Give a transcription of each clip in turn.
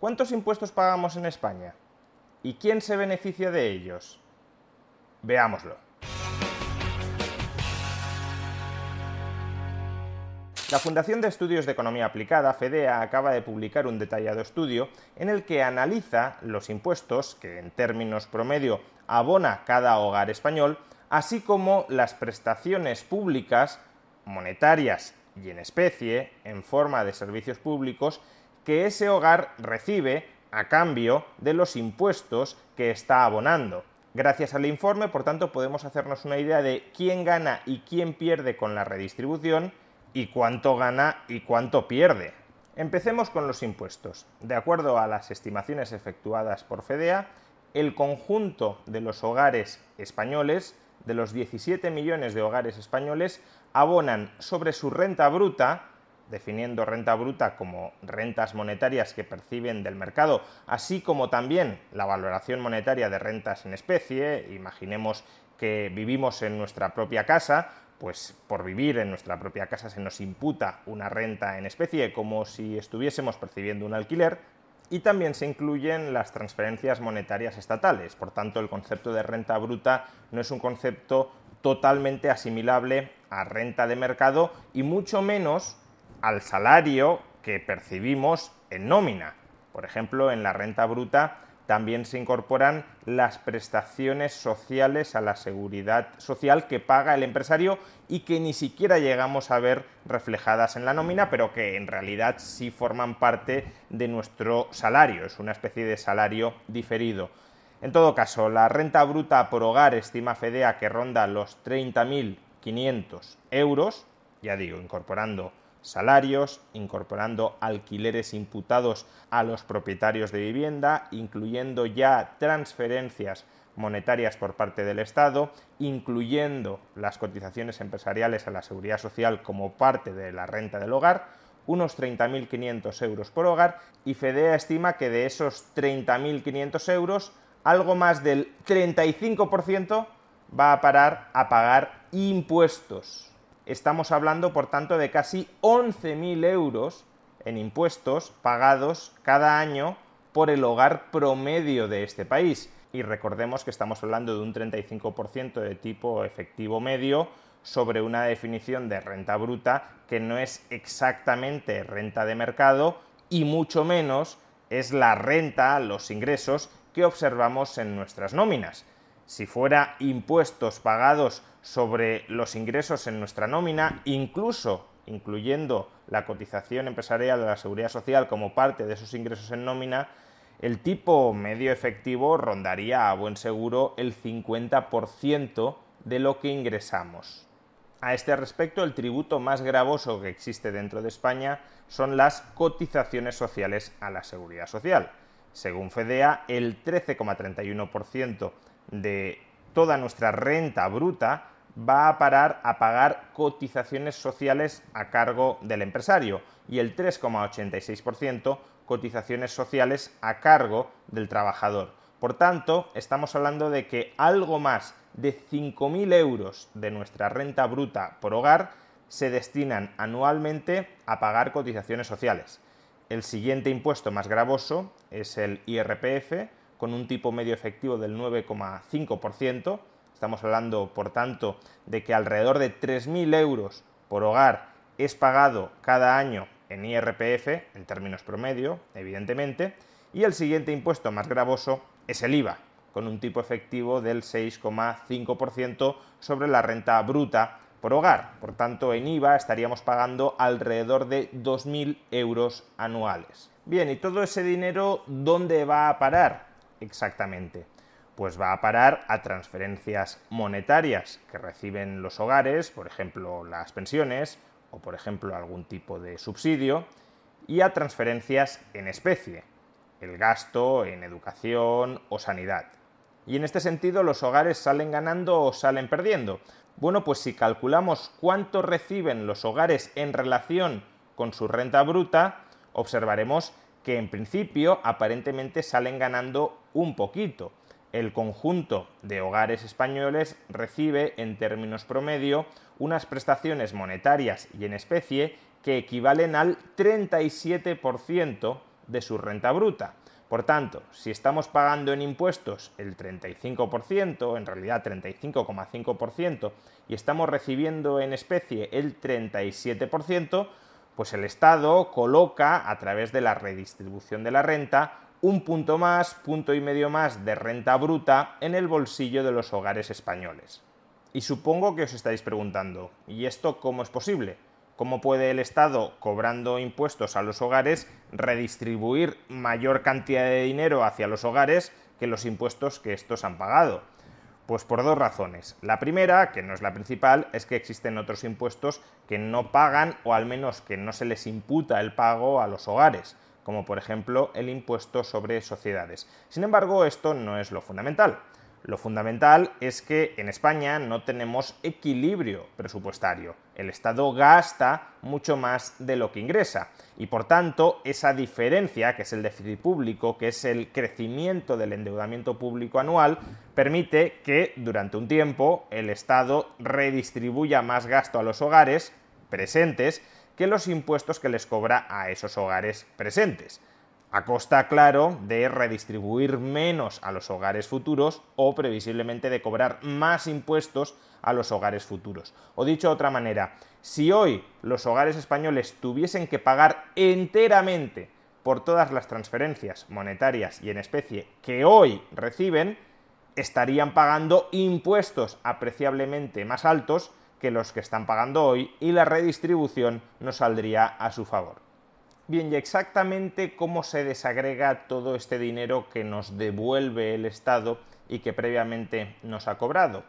¿Cuántos impuestos pagamos en España? ¿Y quién se beneficia de ellos? Veámoslo. La Fundación de Estudios de Economía Aplicada, FEDEA, acaba de publicar un detallado estudio en el que analiza los impuestos que en términos promedio abona cada hogar español, así como las prestaciones públicas, monetarias y en especie, en forma de servicios públicos, que ese hogar recibe a cambio de los impuestos que está abonando. Gracias al informe, por tanto, podemos hacernos una idea de quién gana y quién pierde con la redistribución y cuánto gana y cuánto pierde. Empecemos con los impuestos. De acuerdo a las estimaciones efectuadas por FEDEA, el conjunto de los hogares españoles, de los 17 millones de hogares españoles, abonan sobre su renta bruta definiendo renta bruta como rentas monetarias que perciben del mercado, así como también la valoración monetaria de rentas en especie. Imaginemos que vivimos en nuestra propia casa, pues por vivir en nuestra propia casa se nos imputa una renta en especie como si estuviésemos percibiendo un alquiler, y también se incluyen las transferencias monetarias estatales. Por tanto, el concepto de renta bruta no es un concepto totalmente asimilable a renta de mercado y mucho menos al salario que percibimos en nómina. Por ejemplo, en la renta bruta también se incorporan las prestaciones sociales a la seguridad social que paga el empresario y que ni siquiera llegamos a ver reflejadas en la nómina, pero que en realidad sí forman parte de nuestro salario, es una especie de salario diferido. En todo caso, la renta bruta por hogar estima FEDEA que ronda los 30.500 euros, ya digo, incorporando salarios, incorporando alquileres imputados a los propietarios de vivienda, incluyendo ya transferencias monetarias por parte del Estado, incluyendo las cotizaciones empresariales a la seguridad social como parte de la renta del hogar, unos 30.500 euros por hogar y FEDEA estima que de esos 30.500 euros, algo más del 35% va a parar a pagar impuestos estamos hablando, por tanto, de casi 11.000 euros en impuestos pagados cada año por el hogar promedio de este país. Y recordemos que estamos hablando de un 35% de tipo efectivo medio sobre una definición de renta bruta que no es exactamente renta de mercado y mucho menos es la renta, los ingresos que observamos en nuestras nóminas. Si fuera impuestos pagados sobre los ingresos en nuestra nómina, incluso incluyendo la cotización empresarial de la seguridad social como parte de esos ingresos en nómina, el tipo medio efectivo rondaría a buen seguro el 50% de lo que ingresamos. A este respecto, el tributo más gravoso que existe dentro de España son las cotizaciones sociales a la seguridad social. Según FEDEA, el 13,31% de toda nuestra renta bruta va a parar a pagar cotizaciones sociales a cargo del empresario y el 3,86% cotizaciones sociales a cargo del trabajador. Por tanto, estamos hablando de que algo más de 5.000 euros de nuestra renta bruta por hogar se destinan anualmente a pagar cotizaciones sociales. El siguiente impuesto más gravoso es el IRPF, con un tipo medio efectivo del 9,5%. Estamos hablando, por tanto, de que alrededor de 3.000 euros por hogar es pagado cada año en IRPF, en términos promedio, evidentemente. Y el siguiente impuesto más gravoso es el IVA, con un tipo efectivo del 6,5% sobre la renta bruta por hogar. Por tanto, en IVA estaríamos pagando alrededor de 2.000 euros anuales. Bien, ¿y todo ese dinero dónde va a parar? Exactamente? Pues va a parar a transferencias monetarias que reciben los hogares, por ejemplo las pensiones o por ejemplo algún tipo de subsidio, y a transferencias en especie, el gasto en educación o sanidad. Y en este sentido, ¿los hogares salen ganando o salen perdiendo? Bueno, pues si calculamos cuánto reciben los hogares en relación con su renta bruta, observaremos que en principio aparentemente salen ganando un poquito. El conjunto de hogares españoles recibe en términos promedio unas prestaciones monetarias y en especie que equivalen al 37% de su renta bruta. Por tanto, si estamos pagando en impuestos el 35%, en realidad 35,5%, y estamos recibiendo en especie el 37%, pues el Estado coloca a través de la redistribución de la renta un punto más, punto y medio más de renta bruta en el bolsillo de los hogares españoles. Y supongo que os estáis preguntando, ¿y esto cómo es posible? ¿Cómo puede el Estado, cobrando impuestos a los hogares, redistribuir mayor cantidad de dinero hacia los hogares que los impuestos que estos han pagado? Pues por dos razones. La primera, que no es la principal, es que existen otros impuestos que no pagan o al menos que no se les imputa el pago a los hogares, como por ejemplo el impuesto sobre sociedades. Sin embargo, esto no es lo fundamental. Lo fundamental es que en España no tenemos equilibrio presupuestario. El Estado gasta mucho más de lo que ingresa. Y por tanto esa diferencia, que es el déficit público, que es el crecimiento del endeudamiento público anual, permite que durante un tiempo el Estado redistribuya más gasto a los hogares presentes que los impuestos que les cobra a esos hogares presentes a costa, claro, de redistribuir menos a los hogares futuros o previsiblemente de cobrar más impuestos a los hogares futuros. O dicho de otra manera, si hoy los hogares españoles tuviesen que pagar enteramente por todas las transferencias monetarias y en especie que hoy reciben, estarían pagando impuestos apreciablemente más altos que los que están pagando hoy y la redistribución no saldría a su favor. Bien, y exactamente cómo se desagrega todo este dinero que nos devuelve el Estado y que previamente nos ha cobrado.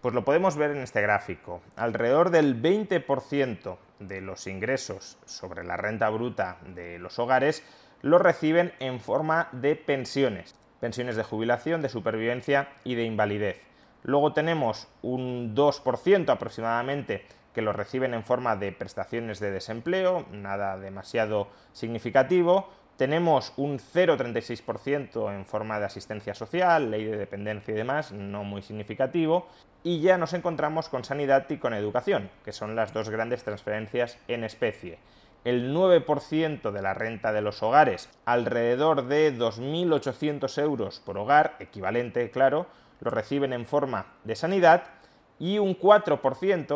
Pues lo podemos ver en este gráfico. Alrededor del 20% de los ingresos sobre la renta bruta de los hogares lo reciben en forma de pensiones. Pensiones de jubilación, de supervivencia y de invalidez. Luego tenemos un 2% aproximadamente que lo reciben en forma de prestaciones de desempleo, nada demasiado significativo. Tenemos un 0,36% en forma de asistencia social, ley de dependencia y demás, no muy significativo. Y ya nos encontramos con sanidad y con educación, que son las dos grandes transferencias en especie. El 9% de la renta de los hogares, alrededor de 2.800 euros por hogar, equivalente, claro, lo reciben en forma de sanidad y un 4%,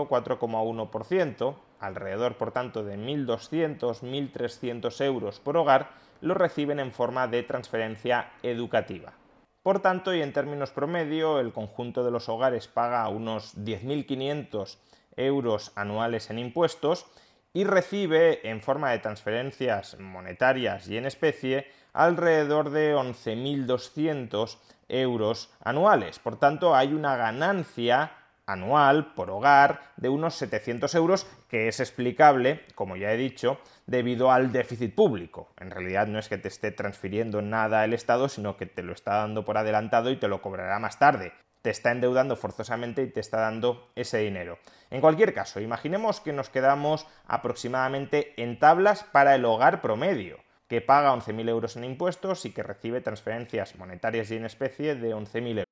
4,1%, alrededor por tanto de 1.200, 1.300 euros por hogar, lo reciben en forma de transferencia educativa. Por tanto, y en términos promedio, el conjunto de los hogares paga unos 10.500 euros anuales en impuestos y recibe en forma de transferencias monetarias y en especie alrededor de 11.200 euros anuales. Por tanto, hay una ganancia anual por hogar de unos 700 euros, que es explicable, como ya he dicho, debido al déficit público. En realidad no es que te esté transfiriendo nada el Estado, sino que te lo está dando por adelantado y te lo cobrará más tarde. Te está endeudando forzosamente y te está dando ese dinero. En cualquier caso, imaginemos que nos quedamos aproximadamente en tablas para el hogar promedio que paga 11.000 euros en impuestos y que recibe transferencias monetarias y en especie de 11.000 euros.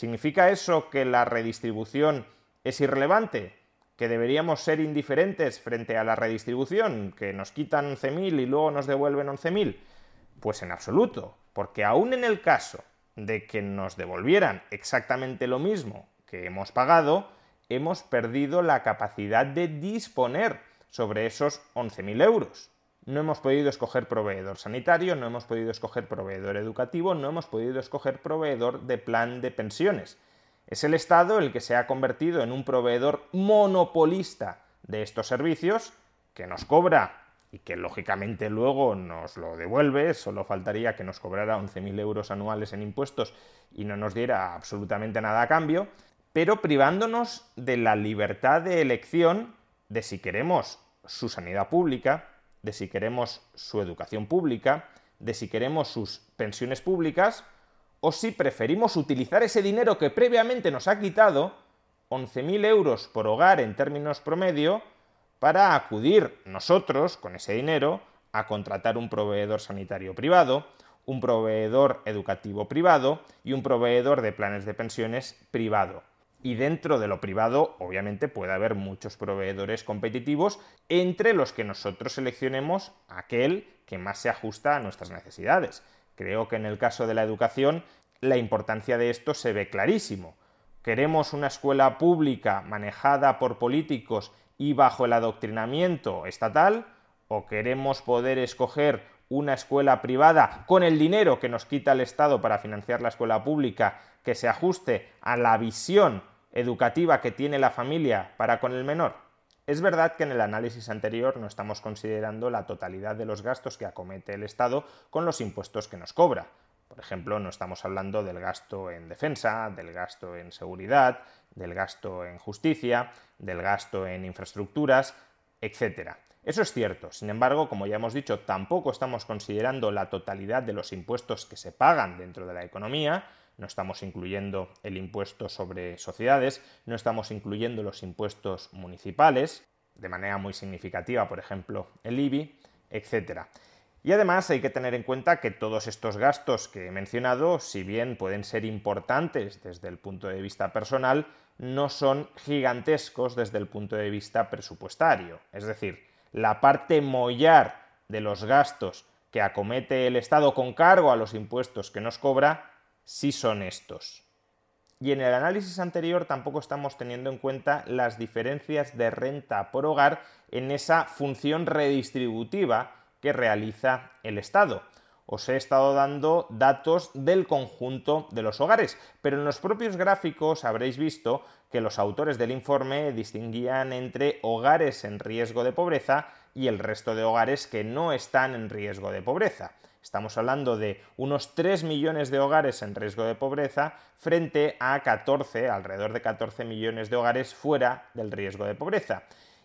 ¿Significa eso que la redistribución es irrelevante? ¿Que deberíamos ser indiferentes frente a la redistribución? ¿Que nos quitan 11.000 y luego nos devuelven 11.000? Pues en absoluto, porque aún en el caso de que nos devolvieran exactamente lo mismo que hemos pagado, hemos perdido la capacidad de disponer sobre esos 11.000 euros. No hemos podido escoger proveedor sanitario, no hemos podido escoger proveedor educativo, no hemos podido escoger proveedor de plan de pensiones. Es el Estado el que se ha convertido en un proveedor monopolista de estos servicios, que nos cobra y que lógicamente luego nos lo devuelve, solo faltaría que nos cobrara 11.000 euros anuales en impuestos y no nos diera absolutamente nada a cambio, pero privándonos de la libertad de elección de si queremos su sanidad pública, de si queremos su educación pública, de si queremos sus pensiones públicas, o si preferimos utilizar ese dinero que previamente nos ha quitado, 11.000 euros por hogar en términos promedio, para acudir nosotros, con ese dinero, a contratar un proveedor sanitario privado, un proveedor educativo privado y un proveedor de planes de pensiones privado. Y dentro de lo privado, obviamente, puede haber muchos proveedores competitivos, entre los que nosotros seleccionemos aquel que más se ajusta a nuestras necesidades. Creo que en el caso de la educación, la importancia de esto se ve clarísimo. ¿Queremos una escuela pública manejada por políticos y bajo el adoctrinamiento estatal? ¿O queremos poder escoger una escuela privada con el dinero que nos quita el Estado para financiar la escuela pública que se ajuste a la visión educativa que tiene la familia para con el menor? Es verdad que en el análisis anterior no estamos considerando la totalidad de los gastos que acomete el Estado con los impuestos que nos cobra. Por ejemplo, no estamos hablando del gasto en defensa, del gasto en seguridad, del gasto en justicia, del gasto en infraestructuras, etc. Eso es cierto. Sin embargo, como ya hemos dicho, tampoco estamos considerando la totalidad de los impuestos que se pagan dentro de la economía, no estamos incluyendo el impuesto sobre sociedades, no estamos incluyendo los impuestos municipales, de manera muy significativa, por ejemplo, el IBI, etc. Y además hay que tener en cuenta que todos estos gastos que he mencionado, si bien pueden ser importantes desde el punto de vista personal, no son gigantescos desde el punto de vista presupuestario. Es decir, la parte mollar de los gastos que acomete el Estado con cargo a los impuestos que nos cobra sí son estos. Y en el análisis anterior tampoco estamos teniendo en cuenta las diferencias de renta por hogar en esa función redistributiva que realiza el Estado. Os he estado dando datos del conjunto de los hogares, pero en los propios gráficos habréis visto que los autores del informe distinguían entre hogares en riesgo de pobreza y el resto de hogares que no están en riesgo de pobreza. Estamos hablando de unos 3 millones de hogares en riesgo de pobreza frente a 14, alrededor de 14 millones de hogares fuera del riesgo de pobreza.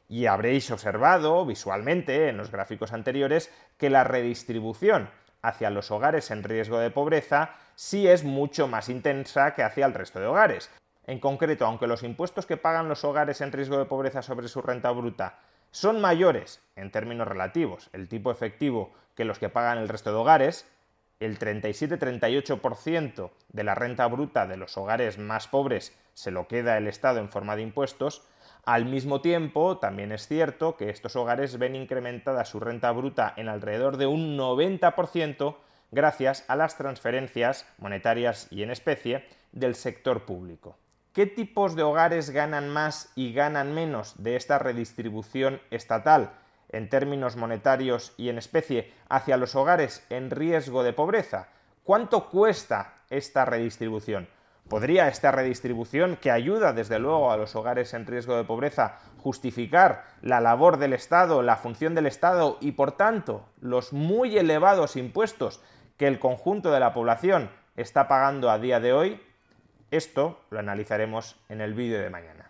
Y habréis observado visualmente en los gráficos anteriores que la redistribución hacia los hogares en riesgo de pobreza sí es mucho más intensa que hacia el resto de hogares. En concreto, aunque los impuestos que pagan los hogares en riesgo de pobreza sobre su renta bruta son mayores en términos relativos, el tipo efectivo, que los que pagan el resto de hogares, el 37-38% de la renta bruta de los hogares más pobres se lo queda el Estado en forma de impuestos, al mismo tiempo también es cierto que estos hogares ven incrementada su renta bruta en alrededor de un 90% gracias a las transferencias monetarias y en especie del sector público. ¿Qué tipos de hogares ganan más y ganan menos de esta redistribución estatal en términos monetarios y en especie hacia los hogares en riesgo de pobreza? ¿Cuánto cuesta esta redistribución? ¿Podría esta redistribución, que ayuda desde luego a los hogares en riesgo de pobreza, justificar la labor del Estado, la función del Estado y por tanto los muy elevados impuestos que el conjunto de la población está pagando a día de hoy? Esto lo analizaremos en el vídeo de mañana.